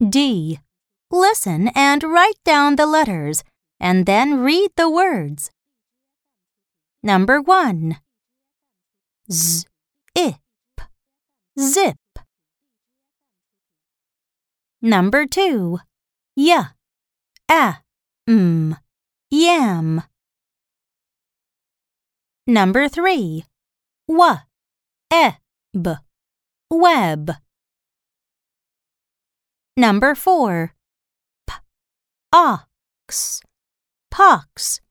D. Listen and write down the letters and then read the words. Number 1. Z, ip, zip. Number 2. Y, a, m, yam. Number 3. W, e, b, web. Number 4. P, ox, pox.